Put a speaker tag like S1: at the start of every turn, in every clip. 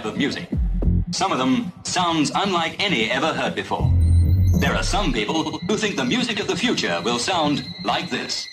S1: type of music. Some of them sounds unlike any ever heard before. There are some people who think the music of the future will sound like this.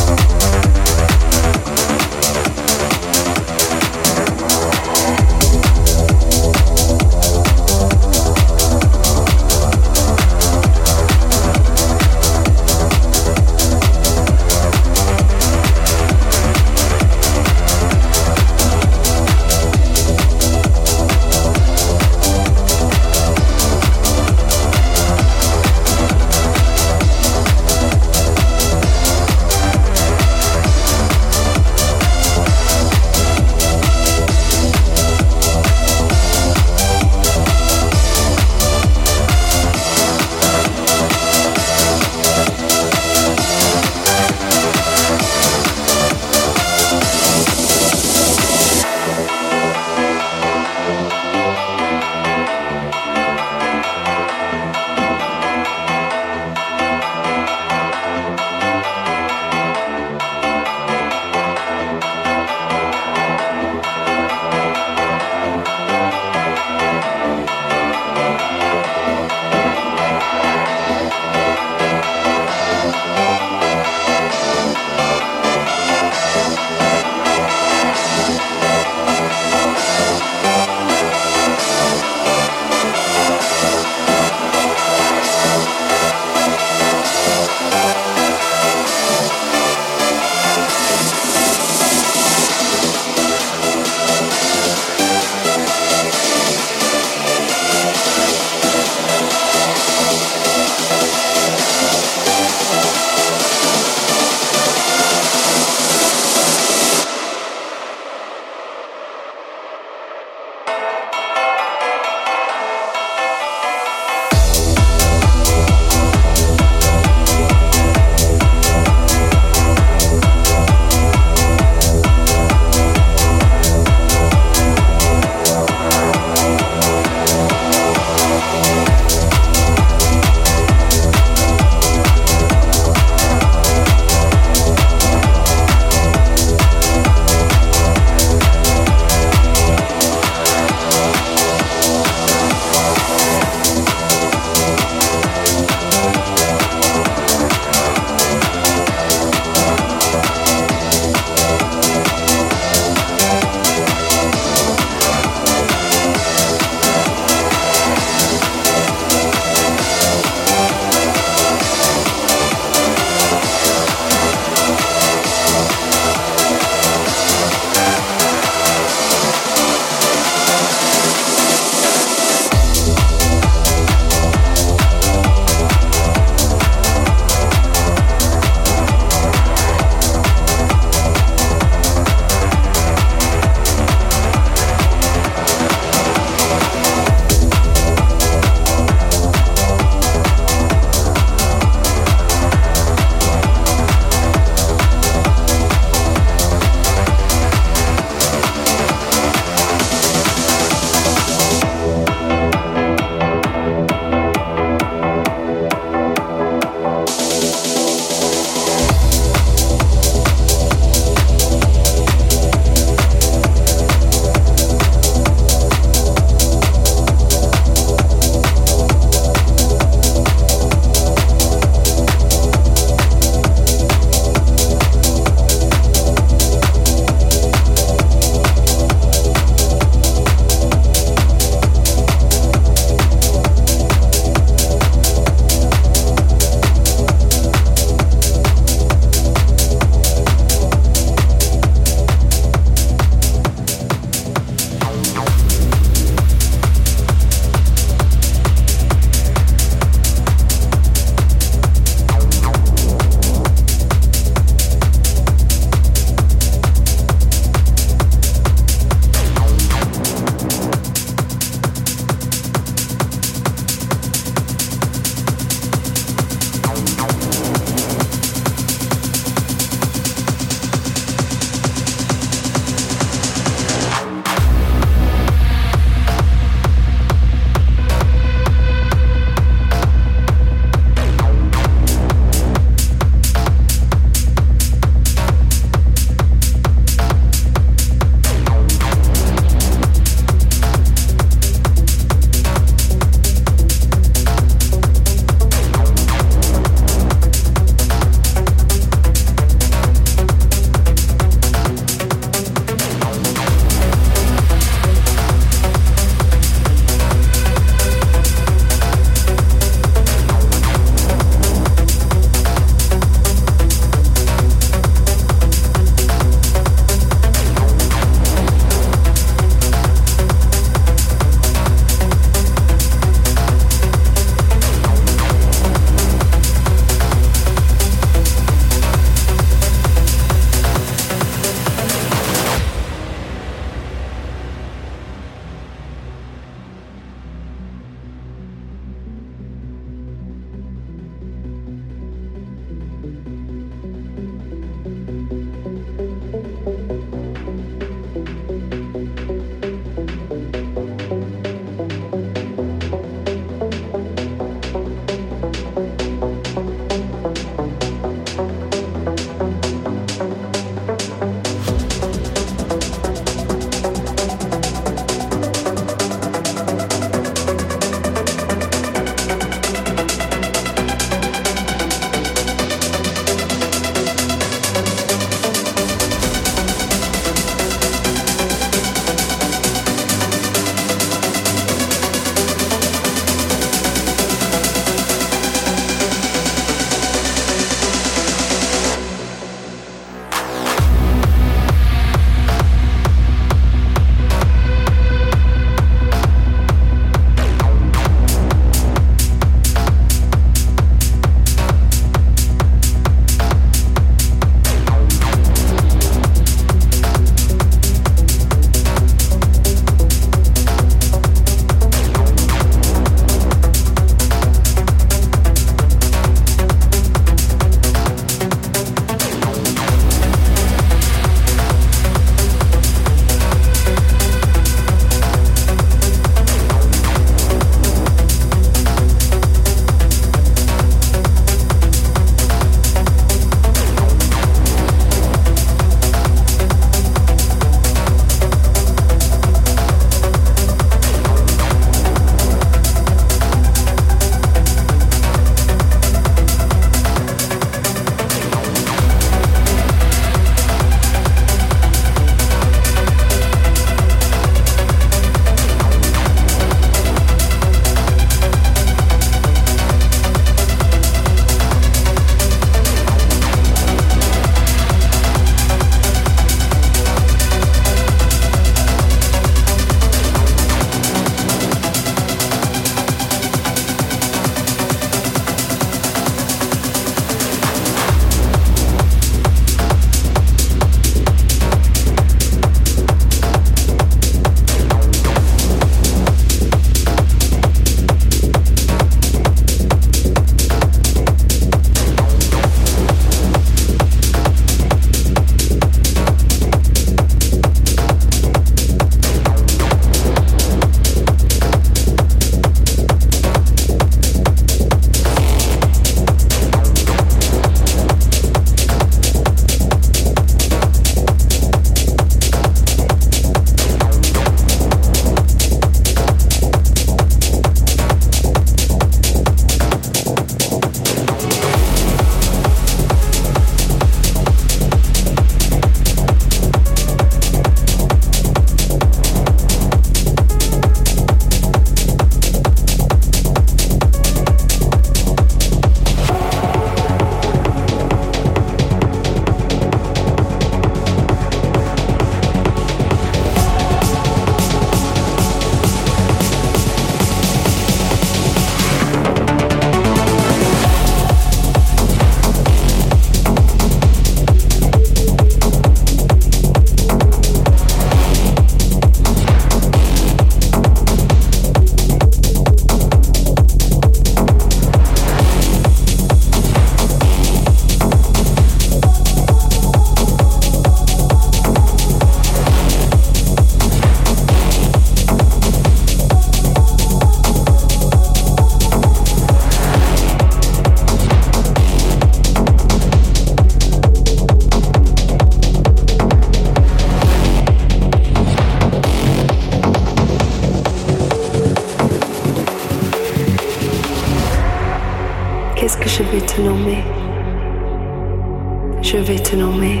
S2: Je vais te nommer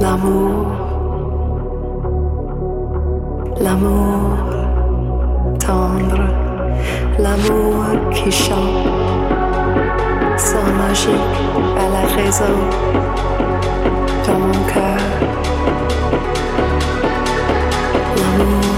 S2: l'amour. L'amour tendre, l'amour qui chante, sans logique à la raison dans mon cœur. L'amour